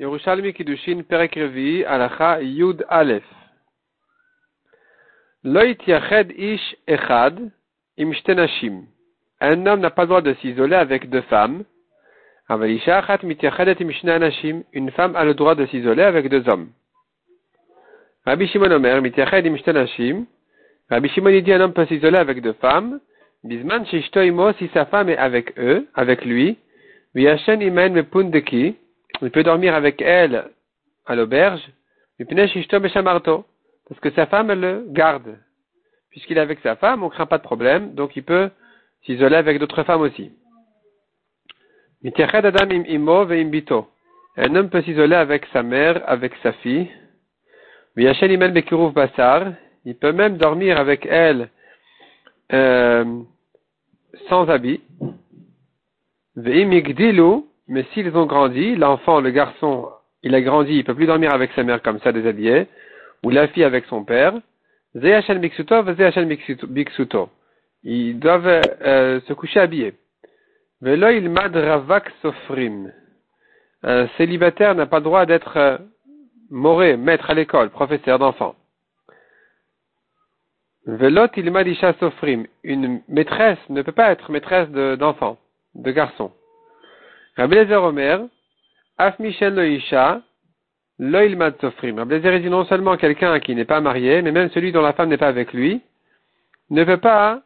Yerushalmi Kiddushin Perek Revi Alacha Yud Aleph. Loit Yached Ish Echad Im Shtenashim. Un homme n'a pas le droit de s'isoler avec deux femmes. Avalisha Achat Mityachedet Im Anashim. Une femme a le droit de s'isoler avec deux hommes. Rabbi Shimon Omer Mitiyached Im Shtenashim. Rabbi Shimon dit un homme peut s'isoler avec deux femmes. Bisman Shishto Imo si sa femme est avec eux, avec lui. Viyashen Imen Mepundeki. Il peut dormir avec elle à l'auberge, parce que sa femme le garde. Puisqu'il est avec sa femme, on ne craint pas de problème, donc il peut s'isoler avec d'autres femmes aussi. Un homme peut s'isoler avec sa mère, avec sa fille. Il peut même dormir avec elle euh, sans habit mais s'ils ont grandi, l'enfant, le garçon, il a grandi, il peut plus dormir avec sa mère comme ça déshabillé, ou la fille avec son père, biksuto, ils doivent euh, se coucher habillés. Velo il sofrim. Un célibataire n'a pas le droit d'être euh, moré, maître à l'école, professeur d'enfants. Velot il mad isha sofrim. Une maîtresse ne peut pas être maîtresse d'enfants, de, de garçons. Rabbi Omer, Af Michel Loisha, Loilmad Sofrim. Rabbi dit non seulement quelqu'un qui n'est pas marié, mais même celui dont la femme n'est pas avec lui, ne peut pas,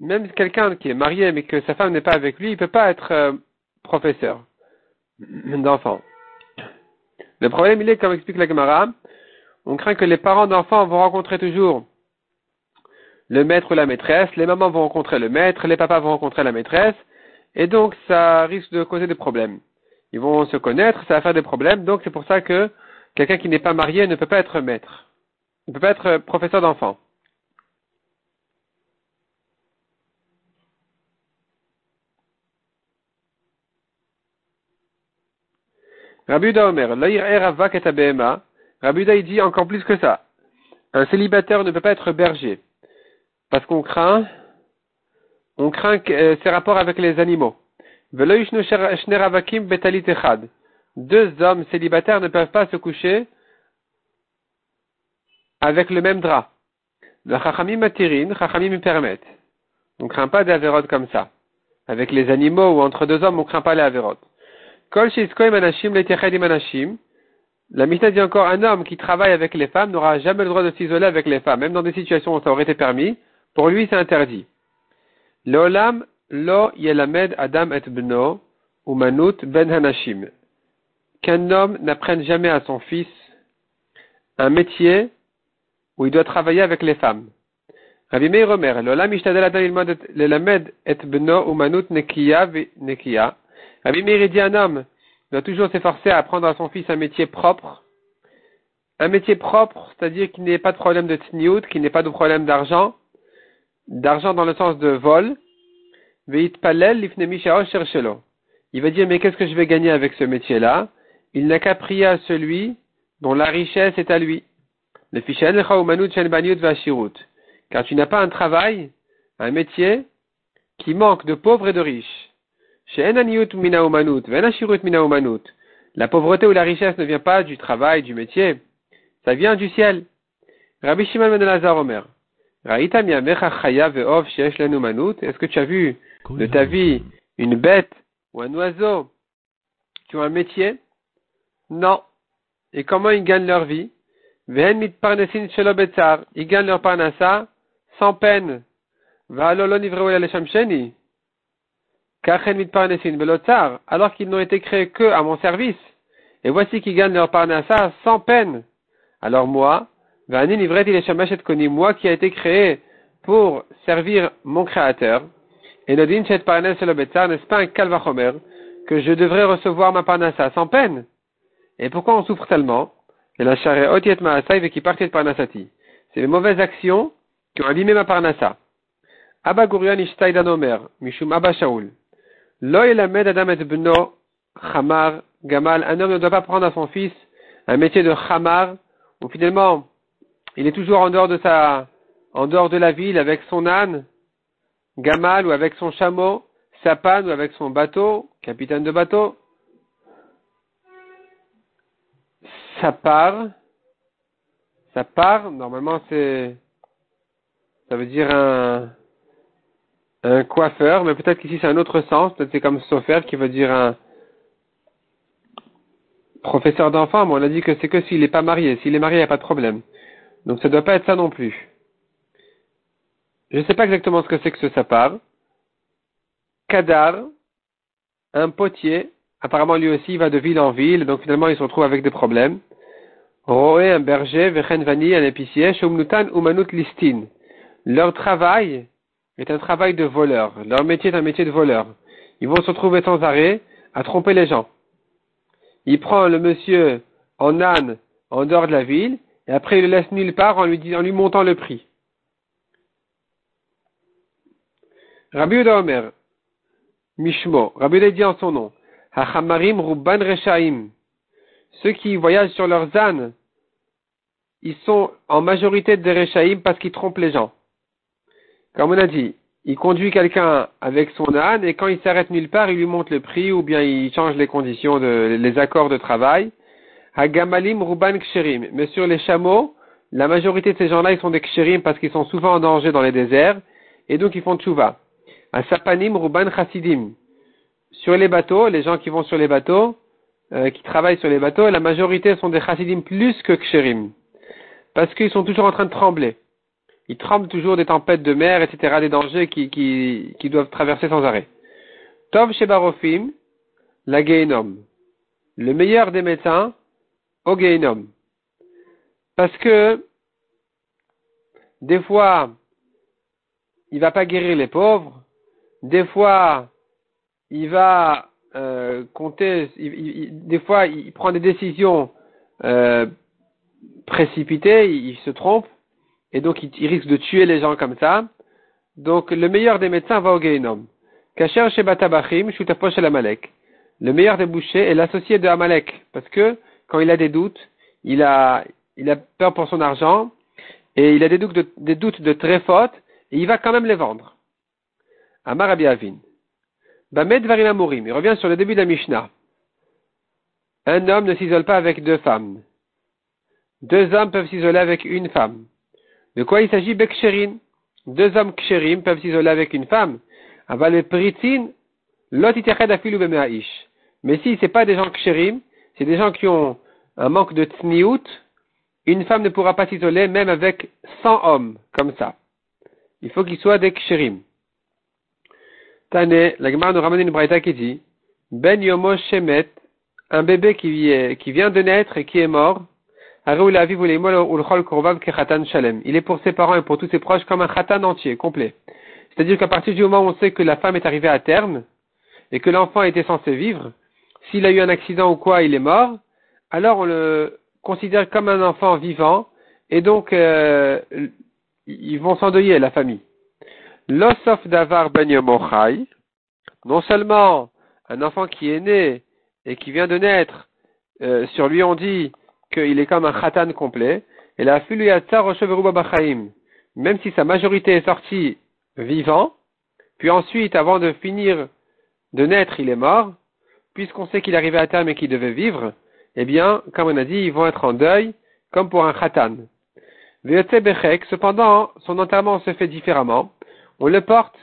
même quelqu'un qui est marié mais que sa femme n'est pas avec lui, il ne peut pas être euh, professeur d'enfants. Le problème, il est, comme explique la Gemara, on craint que les parents d'enfants vont rencontrer toujours le maître ou la maîtresse, les mamans vont rencontrer le maître, les papas vont rencontrer la maîtresse, et donc ça risque de causer des problèmes. Ils vont se connaître, ça va faire des problèmes, donc c'est pour ça que quelqu'un qui n'est pas marié ne peut pas être maître, ne peut pas être professeur d'enfant. Rabuda Omer, Rabuda il dit encore plus que ça. Un célibataire ne peut pas être berger. Parce qu'on craint on craint euh, ses rapports avec les animaux. Deux hommes célibataires ne peuvent pas se coucher avec le même drap. Le chachamim matirin, chachamim permettent. On ne craint pas d'avérotes comme ça. Avec les animaux ou entre deux hommes, on ne craint pas les avérotes. Kol la Mishnah dit encore, un homme qui travaille avec les femmes n'aura jamais le droit de s'isoler avec les femmes, même dans des situations où ça aurait été permis. Pour lui, c'est interdit. L'olam lo yelamed adam et bno umanut ben hanashim. Qu'un homme n'apprenne jamais à son fils un métier où il doit travailler avec les femmes. Rabbi Meir Omer, adam et bno umanut nekiya nekiya. Rabbi Meir dit un homme doit toujours s'efforcer à apprendre à son fils un métier propre. Un métier propre, c'est-à-dire qu'il n'ait pas de problème de tniout, qu'il n'ait pas de problème d'argent, d'argent dans le sens de vol. Il va dire, mais qu'est-ce que je vais gagner avec ce métier-là? Il n'a qu'à prier à celui dont la richesse est à lui. Car tu n'as pas un travail, un métier, qui manque de pauvres et de riches. La pauvreté ou la richesse ne vient pas du travail, du métier, ça vient du ciel. Rabbi Shimon ben Omer. Est-ce que tu as vu de ta vie une bête ou un oiseau qui ont un métier? Non. Et comment ils gagnent leur vie? Ils gagnent leur parnassa sans peine. Alors qu'ils n'ont été créés que à mon service. Et voici qu'ils gagnent leur parnassa sans peine. Alors moi, moi qui a été créé pour servir mon créateur, et Nodin Chet n'est-ce pas un kalvachomer que je devrais recevoir ma parnassa sans peine? Et pourquoi on souffre tellement? C'est les mauvaises actions qui ont abîmé ma parnassa. Abba Gurion Ishtaidan Omer, Mishum Abba Shaul. Lo elamed adam et bno chamar gamal. Un homme ne doit pas prendre à son fils un métier de chamar, ou finalement il est toujours en dehors de sa, en dehors de la ville avec son âne, gamal ou avec son chameau, sa panne ou avec son bateau, capitaine de bateau. ça part, ça part, normalement c'est, ça veut dire un, un coiffeur, mais peut-être qu'ici c'est un autre sens, peut-être c'est comme sofer qui veut dire un professeur d'enfants, mais on a dit que c'est que s'il n'est pas marié. S'il est marié, il n'y a pas de problème. Donc ça ne doit pas être ça non plus. Je ne sais pas exactement ce que c'est que ce sapar. Kadar, un potier, apparemment lui aussi va de ville en ville, donc finalement il se retrouve avec des problèmes. Roé, un berger, Vechen Vani, un épicier, Shumnutan Umanut Listin. Leur travail est un travail de voleur. Leur métier est un métier de voleur. Ils vont se retrouver sans arrêt à tromper les gens. Il prend le monsieur en âne en dehors de la ville, et après il le laisse nulle part en lui, en lui montant le prix. Rabbi Omer, Mishmo, Rabbi dit en son nom, Hachamarim Ruban Reshaim, ceux qui voyagent sur leurs ânes, ils sont en majorité des Reshaim parce qu'ils trompent les gens. Comme on a dit, il conduit quelqu'un avec son âne et quand il s'arrête nulle part, il lui monte le prix ou bien il change les conditions, de, les accords de travail. Hagamalim Ruban Ksherim. Mais sur les chameaux, la majorité de ces gens-là, ils sont des Ksherim parce qu'ils sont souvent en danger dans les déserts et donc ils font tchouva. Sapanim Ruban Chasidim. Sur les bateaux, les gens qui vont sur les bateaux, euh, qui travaillent sur les bateaux, la majorité sont des Chasidim plus que Ksherim. Parce qu'ils sont toujours en train de trembler. Ils tremblent toujours des tempêtes de mer, etc., des dangers qui, qui, qui doivent traverser sans arrêt. Tov Shebarofim, la Geinom. Le meilleur des médecins, au Geinom. Parce que, des fois, il va pas guérir les pauvres, des fois, il va euh, compter, des fois, il prend des décisions euh, précipitées, il, se trompe, et donc il, risque de tuer les gens comme ça. Donc, le meilleur des médecins va au Geinom. Kacher Shebatabachim, Shutaposh Amalek. Le meilleur des bouchers est l'associé de Amalek, parce que quand il a des doutes, il a, peur pour son argent, et il a des doutes de, très fautes, et il va quand même les vendre. Amar Avin. Bamed Varim Il revient sur le début de la Mishnah. Un homme ne s'isole pas avec deux femmes. Deux hommes peuvent s'isoler avec une femme. De quoi il s'agit Beksherin? Deux hommes ksherim peuvent s'isoler avec une femme. Aval pritin, Mais si c'est pas des gens ksherim, c'est des gens qui ont un manque de tsniout, une femme ne pourra pas s'isoler même avec 100 hommes, comme ça. Il faut qu'ils soient des ksherim. Tane, la Gemara nous ramène une braïta qui dit, Ben Yomo Shemet, un bébé qui, qui vient de naître et qui est mort, il est pour ses parents et pour tous ses proches comme un khatan entier, complet. C'est-à-dire qu'à partir du moment où on sait que la femme est arrivée à terme et que l'enfant était censé vivre, s'il a eu un accident ou quoi, il est mort, alors on le considère comme un enfant vivant et donc euh, ils vont s'endeuiller, la famille. L'osof davar ben non seulement un enfant qui est né et qui vient de naître, euh, sur lui on dit qu'il est comme un khatan complet, et la même si sa majorité est sortie vivant, puis ensuite, avant de finir de naître, il est mort, puisqu'on sait qu'il arrivait à terme et qu'il devait vivre, eh bien, comme on a dit, ils vont être en deuil, comme pour un khatan. Cependant, son enterrement se fait différemment on le porte,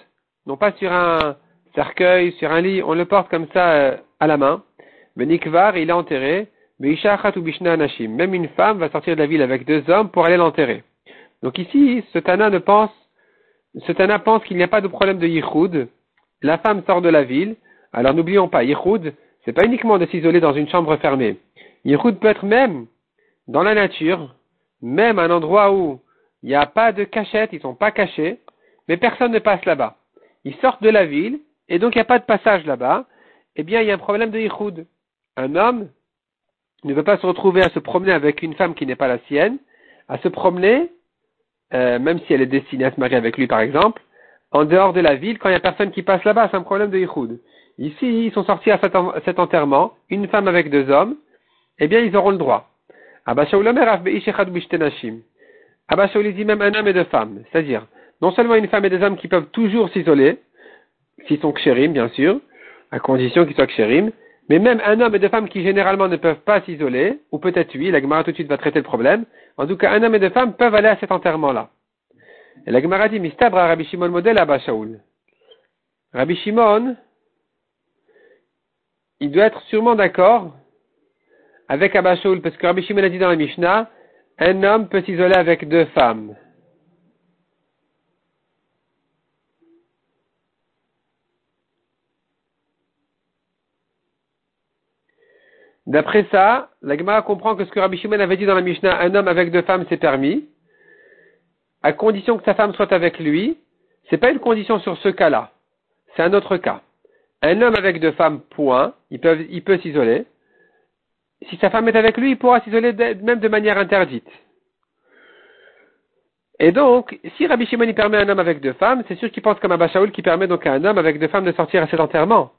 non pas sur un cercueil, sur un lit, on le porte comme ça euh, à la main. Benikvar, il est enterré. Même une femme va sortir de la ville avec deux hommes pour aller l'enterrer. Donc ici, ce Tana ne pense, ce Tana pense qu'il n'y a pas de problème de Yichud. La femme sort de la ville. Alors n'oublions pas, Yichud, c'est pas uniquement de s'isoler dans une chambre fermée. Yichud peut être même dans la nature, même un endroit où il n'y a pas de cachette, ils sont pas cachés, mais personne ne passe là-bas. Ils sortent de la ville, et donc il n'y a pas de passage là-bas, eh bien il y a un problème de yichud. Un homme ne veut pas se retrouver à se promener avec une femme qui n'est pas la sienne, à se promener, euh, même si elle est destinée à se marier avec lui par exemple, en dehors de la ville quand il n'y a personne qui passe là-bas, c'est un problème de yichud. Ici, ils sont sortis à cet, enterrement, une femme avec deux hommes, eh bien ils auront le droit. Abba dit même un homme et deux femmes, c'est-à-dire non seulement une femme et des hommes qui peuvent toujours s'isoler, s'ils sont kshérim, bien sûr, à condition qu'ils soient kshérim, Mais même un homme et deux femmes qui généralement ne peuvent pas s'isoler, ou peut-être oui, la Gemara tout de suite va traiter le problème. En tout cas, un homme et deux femmes peuvent aller à cet enterrement-là. Et la Gemara dit, Mistabra Rabbi Shimon modèle à Shaul. Rabbi Shimon, il doit être sûrement d'accord avec Abba Shaul, parce que Rabbi Shimon a dit dans la Mishnah, un homme peut s'isoler avec deux femmes. D'après ça, la Gemara comprend que ce que Rabbi Shimon avait dit dans la Mishnah, un homme avec deux femmes, c'est permis, à condition que sa femme soit avec lui. C'est pas une condition sur ce cas-là. C'est un autre cas. Un homme avec deux femmes, point, il peut, s'isoler. Si sa femme est avec lui, il pourra s'isoler même de manière interdite. Et donc, si Rabbi Shimon y permet un homme avec deux femmes, c'est sûr qu'il pense comme Abba Shaul qui permet donc à un homme avec deux femmes de sortir à cet enterrement.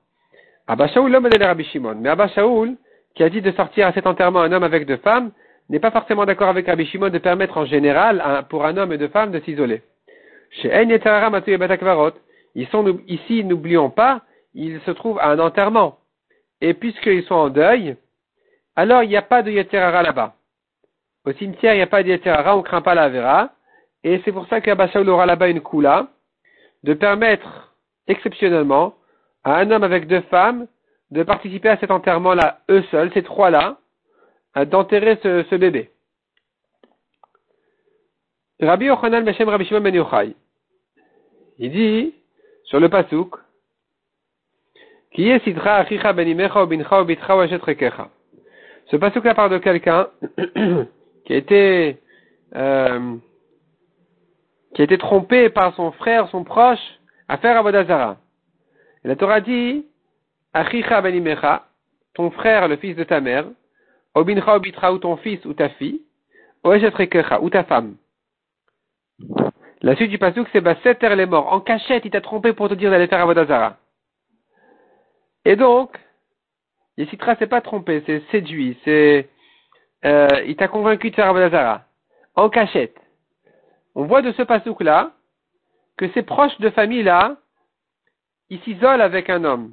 Abba Shaul, l'homme de Rabbi Shimon. Mais Abba Shaul, qui a dit de sortir à cet enterrement un homme avec deux femmes, n'est pas forcément d'accord avec Rabbi Shimon de permettre en général pour un homme et deux femmes de s'isoler. Chez ils sont, ici, n'oublions pas, ils se trouvent à un enterrement. Et puisqu'ils sont en deuil, alors il n'y a pas de Yeterara là-bas. Au cimetière, il n'y a pas de Yeterara, on ne craint pas la Vera. Et c'est pour ça qu'Abashaoul aura là-bas une coula de permettre exceptionnellement à un homme avec deux femmes de participer à cet enterrement-là, eux seuls, ces trois-là, d'enterrer ce, bébé. Rabbi Yochanan Beshem Rabbi Ben Yochai. Il dit, sur le pasouk, qui est Sidra Achicha Ben Imecha ou Bincha ou Bitra ou Rekecha. Ce pasouk-là parle de quelqu'un qui a été, euh, qui a été trompé par son frère, son proche, à faire Avodazara. Et la Torah dit, Achicha benimecha, ton frère, le fils de ta mère, Obincha obitra ou ton fils ou ta fille, Oeshetrekecha ou ta femme. La suite du pasouk, c'est Baseter les morts. En cachette, il t'a trompé pour te dire d'aller faire Avodazara. Et donc, Yesitra s'est pas trompé, c'est séduit, c'est, euh, il t'a convaincu de faire Avodazara. En cachette. On voit de ce pasouk-là, que ces proches de famille-là, ils s'isolent avec un homme.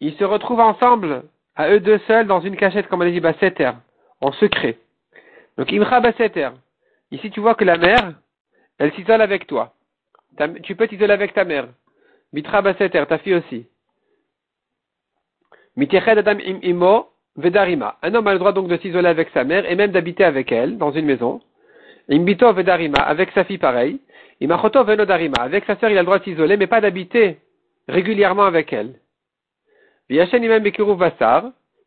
Ils se retrouvent ensemble, à eux deux seuls, dans une cachette, comme on a dit, Basseter, en secret. Donc, Imra Basseter. Ici, tu vois que la mère, elle s'isole avec toi. tu peux t'isoler avec ta mère. Mitra Basseter, ta fille aussi. Adam Imo Vedarima. Un homme a le droit donc de s'isoler avec sa mère et même d'habiter avec elle dans une maison. Imbito Vedarima, avec sa fille pareil. Imachoto Venodarima. Avec sa sœur, il a le droit de s'isoler, mais pas d'habiter régulièrement avec elle.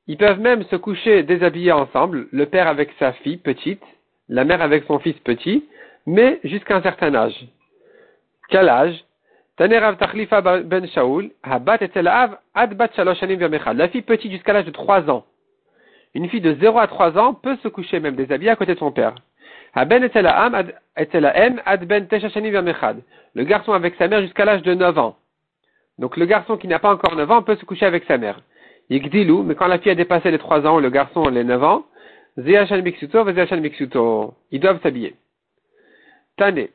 Ils peuvent même se coucher déshabillés ensemble, le père avec sa fille petite, la mère avec son fils petit, mais jusqu'à un certain âge. Quel âge? Ben La fille petite jusqu'à l'âge de 3 ans. Une fille de 0 à 3 ans peut se coucher même déshabillée à côté de son père. Ben le garçon avec sa mère jusqu'à l'âge de 9 ans. Donc le garçon qui n'a pas encore 9 ans peut se coucher avec sa mère. Yigdilu, mais quand la fille a dépassé les 3 ans, le garçon les 9 ans, Miksuto, Miksuto. Ils doivent s'habiller. Tane.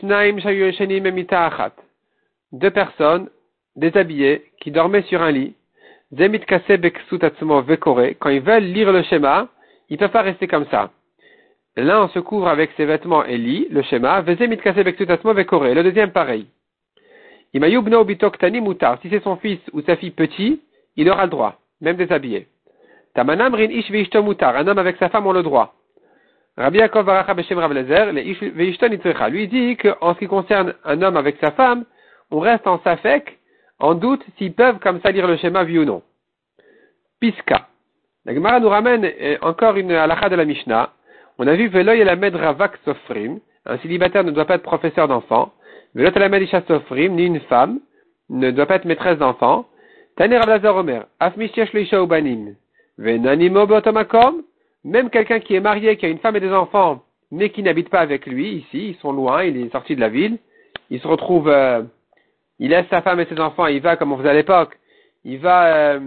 Shnaim Memita Achat. Deux personnes, déshabillées, qui dormaient sur un lit. Zemit. Quand ils veulent lire le schéma, ils peuvent pas rester comme ça. L'un se couvre avec ses vêtements et lit le schéma. Vezemit Vekore. Le deuxième pareil. Si c'est son fils ou sa fille petit, il aura le droit, même déshabillé. Tamanam mutar. Un homme avec sa femme ont le droit. Rabbi Yaakov Baracha Beshem Rav Lezer, lui dit qu'en ce qui concerne un homme avec sa femme, on reste en safek, en doute s'ils peuvent comme ça lire le schéma vu ou non. Piska. La Gemara nous ramène euh, encore une halakha de la Mishnah. On a vu Veloy et la Ravak Sofrim. Un célibataire ne doit pas être professeur d'enfant ni une femme ne doit pas être maîtresse d'enfant. Tani Rablazer Omer, même quelqu'un qui est marié, qui a une femme et des enfants, mais qui n'habite pas avec lui, ici, ils sont loin, il est sorti de la ville, il se retrouve, euh, il laisse sa femme et ses enfants, il va, comme on faisait à l'époque, il va euh,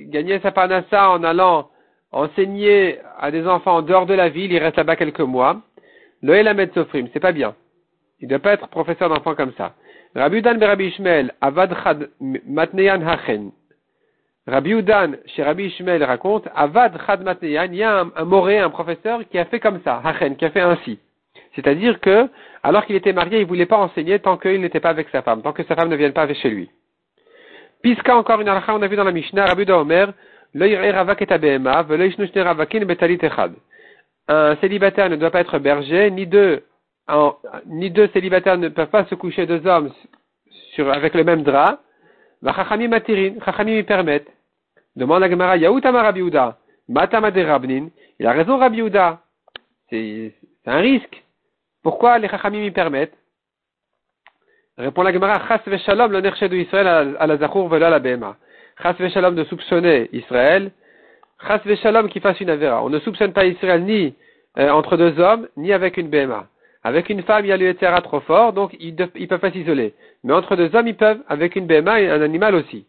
gagner sa panassa en allant enseigner à des enfants en dehors de la ville, il reste là-bas quelques mois. Loëlamed Sofrim, c'est pas bien. Il ne doit pas être professeur d'enfants comme ça. Rabbi Dan Rabbi Ishmael, Avad Matneyan Hachen. Rabbi Udan, chez Rabbi Ishmael, raconte, Avad Chad il y a un, un moré, un professeur, qui a fait comme ça, Hachen, qui a fait ainsi. C'est-à-dire que, alors qu'il était marié, il ne voulait pas enseigner tant qu'il n'était pas avec sa femme, tant que sa femme ne vienne pas avec chez lui. Piska, encore une alcha, on a vu dans la Mishnah, Rabbi Omer, un célibataire ne doit pas être berger, ni deux, ni deux célibataires ne peuvent pas se coucher deux hommes avec le même drap. Chachamim matirin, Chachamim y permettent. Demande à Gemara, Yaoutama Rabbi Matama de Rabnin. Il a raison Rabbi Uda. C'est un risque. Pourquoi les Chachamim y permettent? Répond la Gemara, Chas Veshalom, le de Israël à la Zachour vela la Bema. Chas Veshalom de soupçonner Israël. Chas Veshalom qui fasse une Avera. On ne soupçonne pas Israël ni euh, entre deux hommes, ni avec une Bema. Avec une femme, il y a le trop fort, donc ils ne peuvent pas s'isoler. Mais entre deux hommes, ils peuvent, avec une Bema et un animal aussi.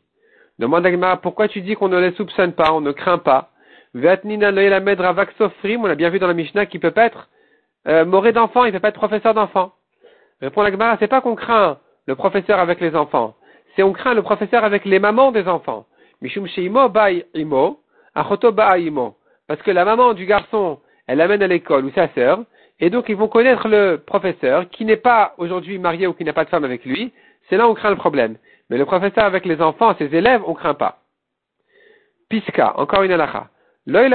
Demande à Gemara, pourquoi tu dis qu'on ne les soupçonne pas, on ne craint pas? On a bien vu dans la Mishnah qu'il peut pas être euh, moré d'enfant, il peut pas être professeur d'enfant. Répond la Gemara, c'est pas qu'on craint le professeur avec les enfants, c'est on craint le professeur avec les mamans des enfants. Mishum sheimo imo, achoto imo. Parce que la maman du garçon, elle l'amène à l'école ou sa sœur, et donc ils vont connaître le professeur qui n'est pas aujourd'hui marié ou qui n'a pas de femme avec lui. C'est là où on craint le problème. Mais le professeur avec les enfants, ses élèves, on craint pas. Piska, encore une alacha. Ben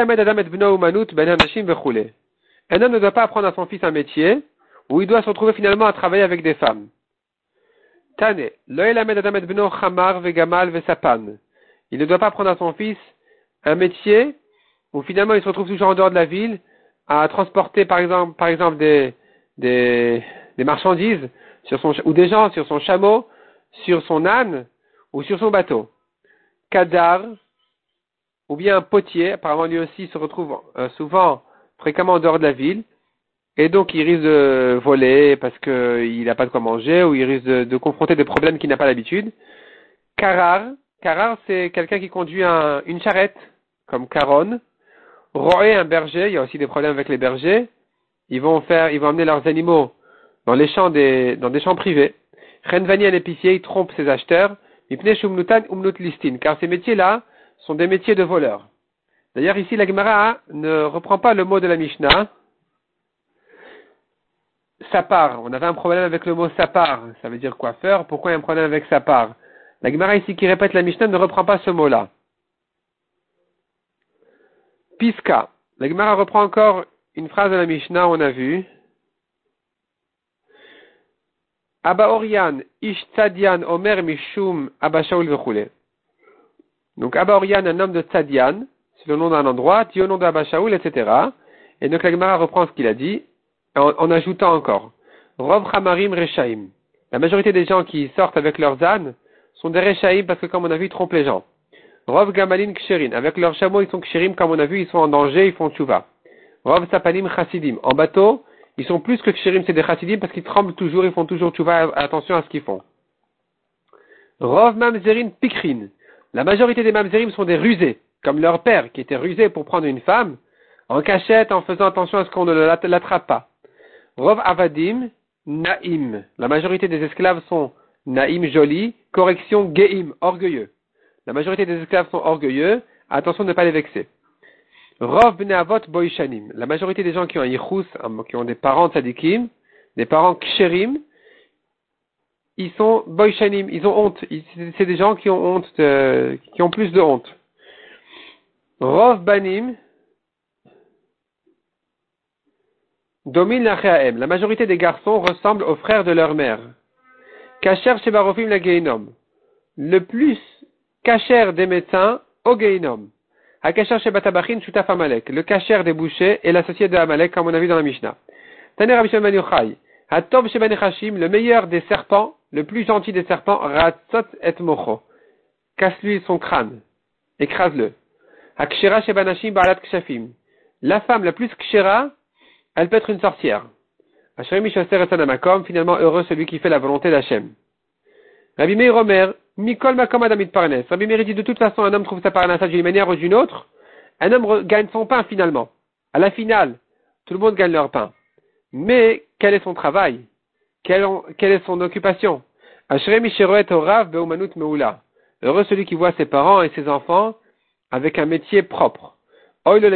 un homme ne doit pas apprendre à son fils un métier où il doit se retrouver finalement à travailler avec des femmes. Tane, il ne doit pas apprendre à son fils un métier où finalement il se retrouve toujours en dehors de la ville à transporter par exemple, par exemple des, des, marchandises ou des gens sur son chameau, sur son âne ou sur son bateau. Kadar, ou bien un potier, apparemment lui aussi se retrouve euh, souvent fréquemment en dehors de la ville, et donc il risque de voler parce qu'il n'a pas de quoi manger, ou il risque de, confronter des problèmes qu'il n'a pas l'habitude. Karar, Karar c'est quelqu'un qui conduit une charrette, comme Caron. Roé, un berger, il y a aussi des problèmes avec les bergers. Ils vont faire, ils vont amener leurs animaux dans les champs des, dans des champs privés. Renvani, un épicier, il trompe ses acheteurs. listin, car ces métiers-là sont des métiers de voleurs. D'ailleurs, ici, la Gemara ne reprend pas le mot de la Mishnah. Sapar. On avait un problème avec le mot sapar. Ça veut dire coiffeur. Pourquoi il y a un problème avec sapar? La Gemara ici qui répète la Mishnah ne reprend pas ce mot-là. Piska. La Gemara reprend encore une phrase de la Mishnah, on a vu. Abba Orian, Ish Tzadian, Omer Mishum, Abba Shaul Donc Abba Orian, un homme de Tzadian, le nom d'un endroit, dit au nom d'Abba Shaul, etc. Et donc la reprend ce qu'il a dit, en, ajoutant encore. Rov Hamarim Rechaim. La majorité des gens qui sortent avec leurs ânes sont des Rechaim parce que comme on a vu, ils trompent les gens. Rov Gamalin Ksherin. Avec leurs chameaux, ils sont Ksherim, comme on a vu, ils sont en danger, ils font Tchouva. Rov Sapanim Chassidim. En bateau, ils sont plus que Ksherim, c'est des Chassidim parce qu'ils tremblent toujours, ils font toujours Tchouva, attention à ce qu'ils font. Rov Mamzerin Pikrin. La majorité des Mamzerim sont des rusés, comme leur père, qui était rusé pour prendre une femme, en cachette, en faisant attention à ce qu'on ne l'attrape pas. Rov Avadim, Naïm. La majorité des esclaves sont Naïm, joli, correction, Geim, orgueilleux. La majorité des esclaves sont orgueilleux. Attention de ne pas les vexer. Rov Bneavot Boishanim. La majorité des gens qui ont un yichus, qui ont des parents tzadikim, des parents ksherim, ils sont boishanim, ils ont honte. C'est des gens qui ont honte, qui ont plus de honte. Rov Banim domine la La majorité des garçons ressemblent aux frères de leur mère. Kacher Shebarofim la Le plus Kacher des médecins au Geinom. Shutaf Amalek. Le Kacher des bouchers est l'associé de Amalek, comme on a vu dans la Mishnah. Taner Ben Yochai. Shebanechashim, le meilleur des serpents, le plus gentil des serpents, Ratzot et Mocho. Casse-lui son crâne. Écrase-le. Shebanashim Kshafim. La femme la plus kshera, elle peut être une sorcière. Finalement, heureux celui qui fait la volonté d'Hachem. Rabbi Meir Omer, Mikol Makom Adamit Parnes. Rabbi Meir dit de toute façon, un homme trouve sa parnassa d'une manière ou d'une autre. Un homme gagne son pain finalement. À la finale, tout le monde gagne leur pain. Mais quel est son travail? Quelle, est son occupation? Heureux celui qui voit ses parents et ses enfants avec un métier propre. Malheur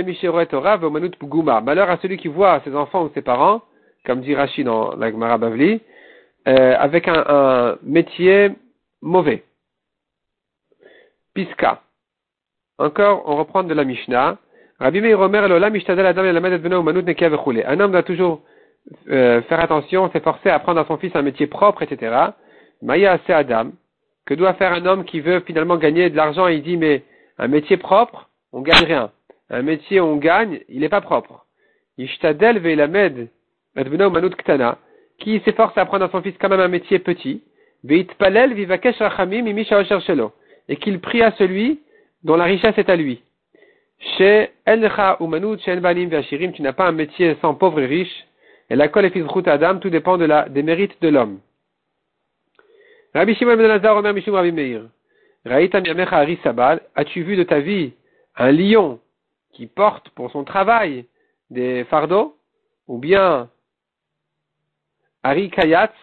à celui qui voit ses enfants ou ses parents, comme dit Rachid dans la Gemara Bavli, euh, avec un, métier mauvais. Piska. Encore, on reprend de la Mishnah. Rabbi Meir Omer, un homme doit toujours euh, faire attention, s'efforcer à apprendre à son fils un métier propre, etc. Maya c'est Adam. Que doit faire un homme qui veut finalement gagner de l'argent? Et il dit mais un métier propre, on gagne rien. Un métier on gagne, il n'est pas propre. Ishtadel veilamed manut ktana. Qui s'efforce à apprendre à son fils quand même un métier petit. Veitpalel vivakesh rachamim Et qu'il prie à celui dont la richesse est à lui. Chez Elcha ou Manut, chez Vachirim, tu n'as pas un métier sans pauvre et riche. Et la kol et Adam, tout dépend de la, des mérites de l'homme. Ben. As-tu vu de ta vie un lion qui porte pour son travail des fardeaux? Ou bien Ari Kayatz,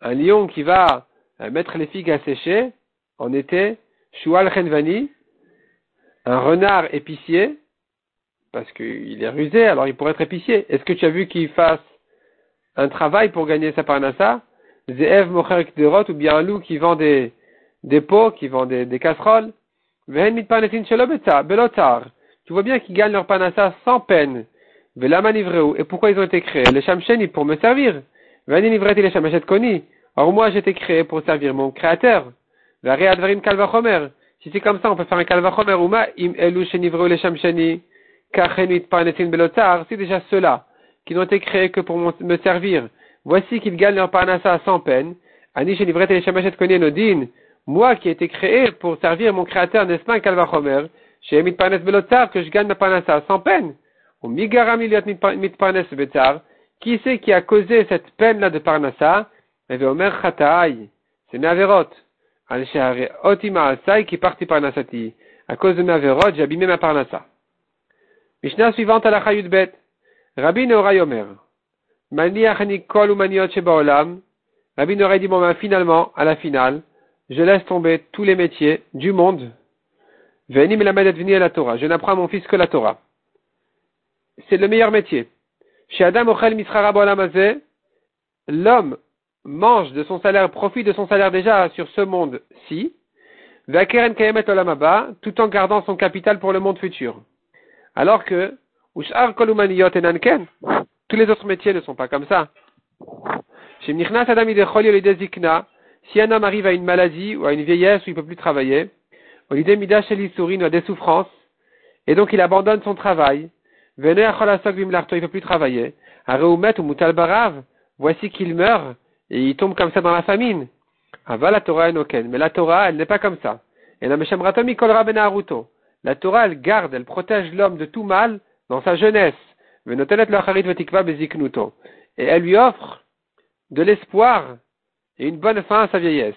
un lion qui va euh, mettre les figues à sécher? En été, Shual Chenvani, un renard épicier, parce qu'il est rusé, alors il pourrait être épicier. Est-ce que tu as vu qu'il fasse un travail pour gagner sa parnassa? Zeev Mocher ou bien un loup qui vend des, des pots, qui vend des, des casseroles Tu vois bien qu'ils gagnent leur parnassa sans peine. Et pourquoi ils ont été créés? Les Shamsheni pour me servir. Or moi j'ai été créé pour servir mon créateur. Si c'est comme ça, on peut faire un kalvachomer belotar. C'est déjà ceux-là qui n'ont été créés que pour me servir. Voici qu'ils gagnent leur parnassa sans peine. Moi qui ai été créé pour servir mon créateur, n'est-ce pas kalvachomer? Chez mit parnes belotar que je gagne ma parnassa sans peine. Ou migara miliot mit parnes betar. Qui c'est qui a causé cette peine-là de parnassa? Et omer chataï. C'est Naverot qui parti parnasati. À cause de ma verot, j'ai abîmé ma parnassa. Mishnah suivante à la chayut bet. Rabbi Neoray Omer. Maniachani kol ou maniot shebaolam. Rabbi Neoray dit, bon, ben, finalement, à la finale, je laisse tomber tous les métiers du monde. Venu à la Torah. Je n'apprends à mon fils que la Torah. C'est le meilleur métier. Chez Adam Ochel l'homme mange de son salaire, profite de son salaire déjà sur ce monde-ci, tout en gardant son capital pour le monde futur. Alors que, tous les autres métiers ne sont pas comme ça. Si un homme arrive à une maladie ou à une vieillesse où il ne peut plus travailler, ou à des souffrances, et donc il abandonne son travail, il ne peut plus travailler, voici qu'il meurt, et il tombe comme ça dans la famine. Ava la Torah enoken. Mais la Torah, elle n'est pas comme ça. Et la ben La Torah, elle garde, elle protège l'homme de tout mal dans sa jeunesse. Et elle lui offre de l'espoir et une bonne fin à sa vieillesse.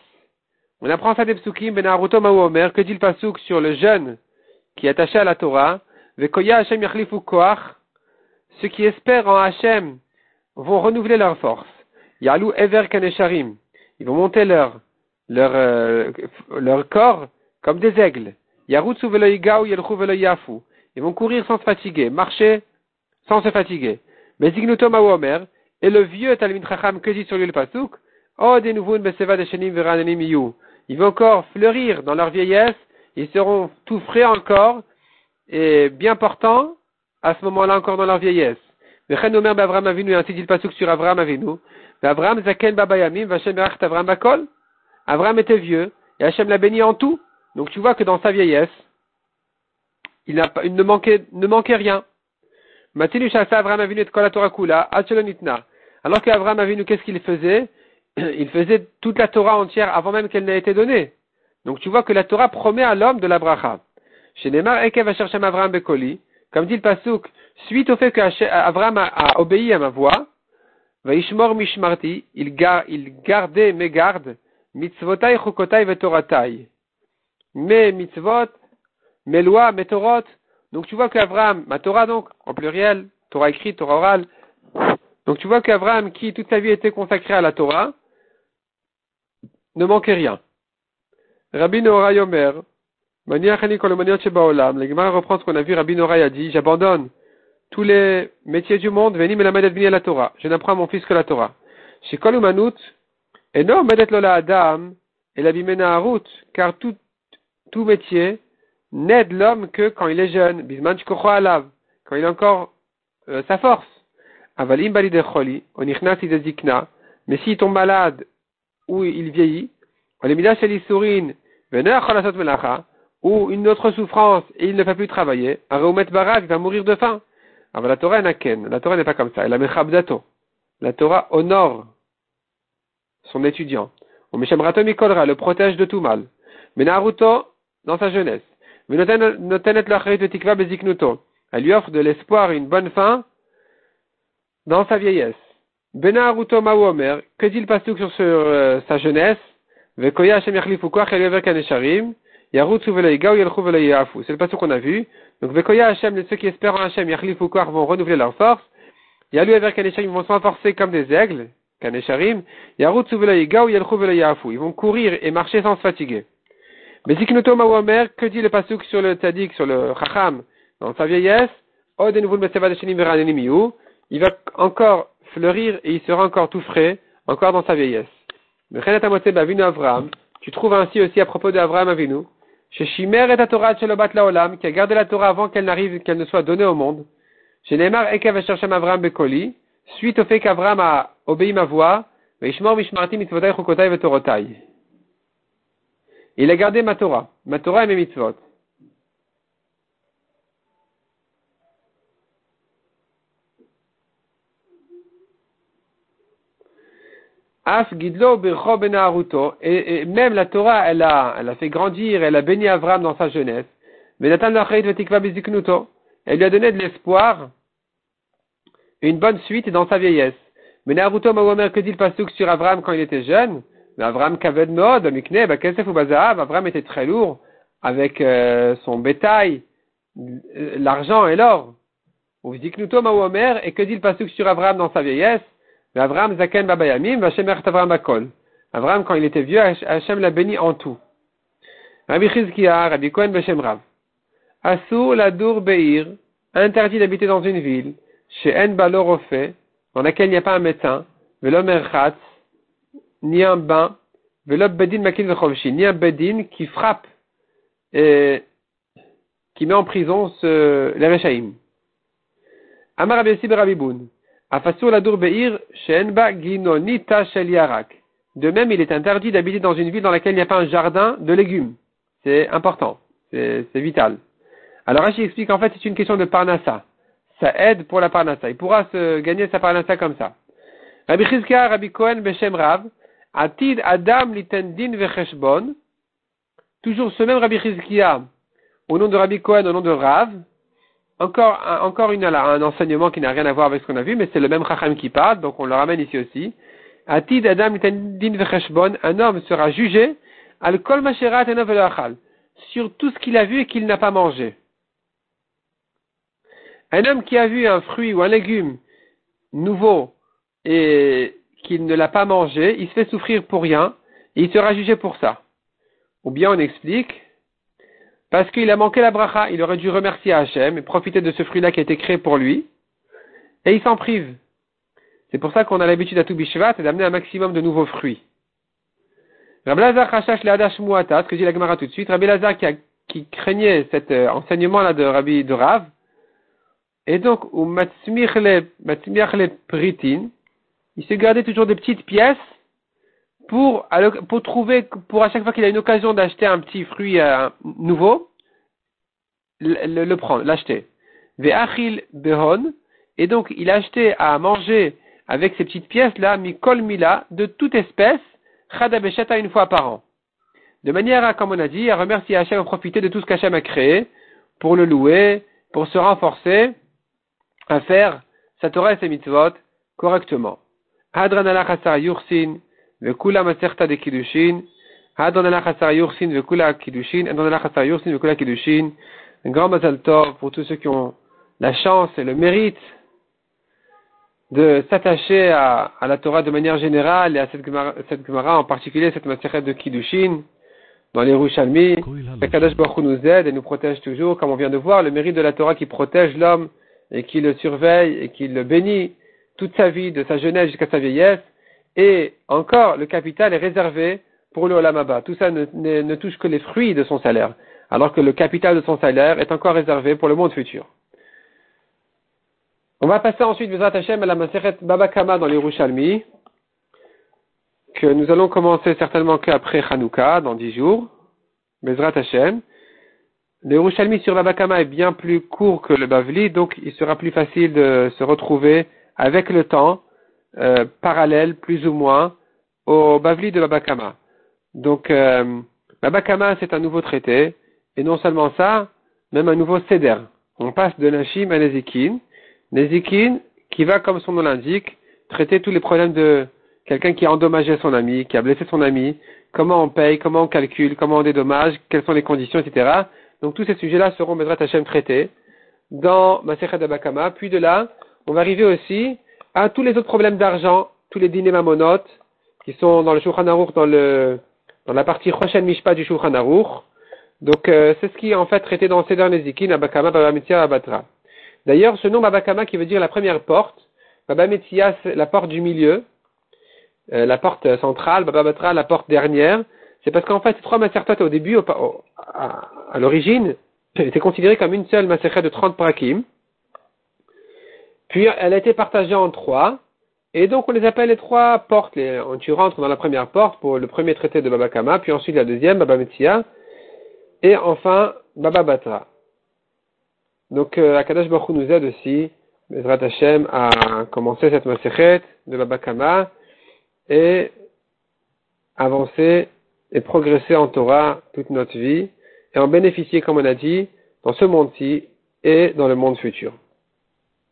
On apprend ça des psukim ben Omer, que dit le pasuk sur le jeune qui est attaché à la Torah, Vekoya Hashem ceux qui espèrent en Hashem vont renouveler leur force. Yalou Ever Kanesharim. Ils vont monter leur, leur, euh, leur corps comme des aigles. Yarutsu Veloigao Yelchu Veloyafu. Ils vont courir sans se fatiguer, marcher sans se fatiguer. Mais Zignutom Omer, et le vieux Talmud Chacham que dit sur lui le Pasuk, Oh. Ils vont encore fleurir dans leur vieillesse, ils seront tout frais encore, et bien portants, à ce moment-là encore dans leur vieillesse. Avram Avinu, ainsi dit le Pasuk sur Avram Avinu, Avram Zaken Babayamim, Vachem Avram Bakol. Avram était vieux, et Hachem l'a béni en tout. Donc tu vois que dans sa vieillesse, il, ne, manquait, ne manquait rien. Matinu Avram Avinu et Torah Kula, Alors qu'Avram Avinu, qu'est-ce qu'il faisait? Il faisait toute la Torah entière avant même qu'elle n'ait été donnée. Donc tu vois que la Torah promet à l'homme de la bracha. Chez Neymar, Ekev Avram Bekoli, comme dit le Pasuk, suite au fait qu'Avram a obéi à ma voix, Vaishmor mishmarti, il, gardait mes gardes, mitzvotai chukotai vetoratai. Mes mitzvot, mes lois, mes torot. Donc tu vois qu'Avram, ma Torah donc, en pluriel, Torah écrite, Torah orale. Donc tu vois qu'Avram, qui toute sa vie était consacré à la Torah, ne manquait rien. Rabbi Nora Yomer, le Gemara reprend ce qu'on a vu, Rabbi Nora a dit, j'abandonne tous les métiers du monde, veni me la Torah. Je n'apprends à mon fils que la Torah. Chez Kolumanout, et non, medet lola Adam, et la bimena car tout, tout métier n'aide l'homme que quand il est jeune, bisman alav, quand il a encore euh, sa force. Avalim balidecholi, onichnas zikna, mais s'il tombe malade ou il vieillit, ou une autre souffrance et il ne peut plus travailler, Areumet Barak va mourir de faim. Alors la Torah la Torah n'est pas comme ça, elle a. La Torah honore son étudiant. On Mikolra le protège de tout mal. Mais Naruto, dans sa jeunesse. Elle lui offre de l'espoir et une bonne fin dans sa vieillesse. Benaruto Mawomer, que dit le pasuk sur euh, sa jeunesse? C'est le passage qu'on a vu. Donc, Vekoya Hashem, ceux qui espèrent en Hashem, Yachlifu vont renouveler leur force. Yalu avec Kanesharim, vont se renforcer comme des aigles, Kanesharim. Yarutsu Velayigao, Yelchu Velayafu. Ils vont courir et marcher sans se fatiguer. Mais Mawamer, que dit le pasuk sur le Tzadik, sur le Chacham, dans sa vieillesse? Il va encore fleurir et il sera encore tout frais, encore dans sa vieillesse. Tu trouves ainsi aussi à propos d'Avraham Avinu, chez Shimer et Torah la Olam, qui a gardé la Torah avant qu'elle n'arrive, qu'elle ne soit donnée au monde. Chez Neymar Ekav Hashem Avraham Bekoli, suite au fait qu'Avraham a obéi ma voix. Il a gardé ma Torah, ma Torah et mes mitzvot. Ben et, même la Torah, elle a, elle a fait grandir, elle a béni Avram dans sa jeunesse. Mais Elle lui a donné de l'espoir une bonne suite dans sa vieillesse. Mais Naruto Mawomer, que dit le pasuk sur Avram quand il était jeune? Avram Kaved Bakesef ou Avram était très lourd avec euh, son bétail, l'argent et l'or. Ou Ziknuto et que dit le pasuk sur Avram dans sa vieillesse? Avram Zaken Babayamim, Hashem Avram Akol. Avram, quand il était vieux, Hachem l'a béni en tout. Rabbi Chizkiah, Rabbi Kohen Beshem Rav. Asur Beir, interdit d'habiter dans une ville, chez En Balorofé, dans laquelle il n'y a pas un médecin, Velo Merchatz, ni un bain, Bedin Makin Vechovshi, ni un Bedin qui frappe et qui met en prison ce, les. Amar Rabbi Rabiboun. De même, il est interdit d'habiter dans une ville dans laquelle il n'y a pas un jardin de légumes. C'est important. C'est vital. Alors Rashi explique en fait c'est une question de parnassa. Ça aide pour la parnassa. Il pourra se gagner sa parnassa comme ça. Rabbi Chizkia, Rabbi Cohen, Beshem Rav, Atid Adam litendin vecheshbon. Toujours ce même Rabbi Chizkia, au nom de Rabbi Cohen, au nom de Rav, encore, encore une, un enseignement qui n'a rien à voir avec ce qu'on a vu, mais c'est le même Chacham qui parle, donc on le ramène ici aussi. Atid Adam un homme sera jugé al kol sur tout ce qu'il a vu et qu'il n'a pas mangé. Un homme qui a vu un fruit ou un légume nouveau et qu'il ne l'a pas mangé, il se fait souffrir pour rien et il sera jugé pour ça. Ou bien on explique, parce qu'il a manqué la bracha, il aurait dû remercier Hachem et profiter de ce fruit-là qui a été créé pour lui. Et il s'en prive. C'est pour ça qu'on a l'habitude à tout Bishvat d'amener un maximum de nouveaux fruits. Rabbi Lazar Chachash le Hadash Muatat, ce que dit la Gemara tout de suite, Rabbi Lazar qui, craignait cet euh, enseignement-là de Rabbi de Rav, et donc, ou le Pritin, il se gardait toujours des petites pièces pour, trouver, pour à chaque fois qu'il a une occasion d'acheter un petit fruit euh, nouveau, le, le, prendre, l'acheter. Ve'achil behon, et donc il a acheté à manger avec ces petites pièces-là, mikol mila, de toute espèce, chadabeshata une fois par an. De manière à, comme on a dit, à remercier Hachem, à profiter de tout ce qu'Hachem a créé, pour le louer, pour se renforcer, à faire sa Torah et ses mitzvot correctement. Hadran yursin, Vekula maserta de Kiddushin. Adonela chasar yursin vekula Kiddushin. Adonela chasar yursin vekula Kiddushin. Un grand mazal tov pour tous ceux qui ont la chance et le mérite de s'attacher à, à, la Torah de manière générale et à cette Gemara, cette Gemara en particulier, cette matière de Kiddushin, dans les Rouchalmi. Kakadosh Baruch nous aide et nous protège toujours, comme on vient de voir, le mérite de la Torah qui protège l'homme et qui le surveille et qui le bénit toute sa vie, de sa jeunesse jusqu'à sa vieillesse. Et encore, le capital est réservé pour le Olamaba. Tout ça ne, touche que les fruits de son salaire, alors que le capital de son salaire est encore réservé pour le monde futur. On va passer ensuite, Bezrat Hashem, à la Maseret Babakama dans les Rouchalmi, que nous allons commencer certainement qu'après Hanouka, dans dix jours. Bezrat Hashem. Le Rouchalmi sur Babakama est bien plus court que le Bavli, donc il sera plus facile de se retrouver avec le temps, euh, parallèle plus ou moins, au Bavli de Babakama. Donc, euh, Babakama, c'est un nouveau traité, et non seulement ça, même un nouveau Seder. On passe de Nashim à Nezikin. Nezikin, qui va, comme son nom l'indique, traiter tous les problèmes de quelqu'un qui a endommagé son ami, qui a blessé son ami, comment on paye, comment on calcule, comment on dédommage, quelles sont les conditions, etc. Donc tous ces sujets-là seront Bezrat Hashem traités dans Maserhet Babakama. Puis de là, on va arriver aussi à tous les autres problèmes d'argent, tous les dîners mamonotes, qui sont dans le Shulchan dans le, dans la partie Choshen Mishpa du Shulchan. Donc, euh, c'est ce qui est en fait traité dans Seder Nezikin, Abakama, Baba Abatra. D'ailleurs, ce nom Babakama qui veut dire la première porte, Baba c'est la porte du milieu, euh, la porte centrale, Baba Batra, la porte dernière. C'est parce qu'en fait, ces trois masertot au début, à, l'origine, étaient considérées comme une seule maserhet de 30 prakim. Puis elle a été partagée en trois. Et donc on les appelle les trois portes. Les, tu rentres dans la première porte pour le premier traité de Baba Kama, puis ensuite la deuxième, Baba et enfin Baba Batra. Donc euh, Akadash Baruch nous aide aussi, Bezrat Hashem, à commencer cette Masechet de Baba Kama et avancer et progresser en Torah toute notre vie et en bénéficier, comme on a dit, dans ce monde-ci et dans le monde futur.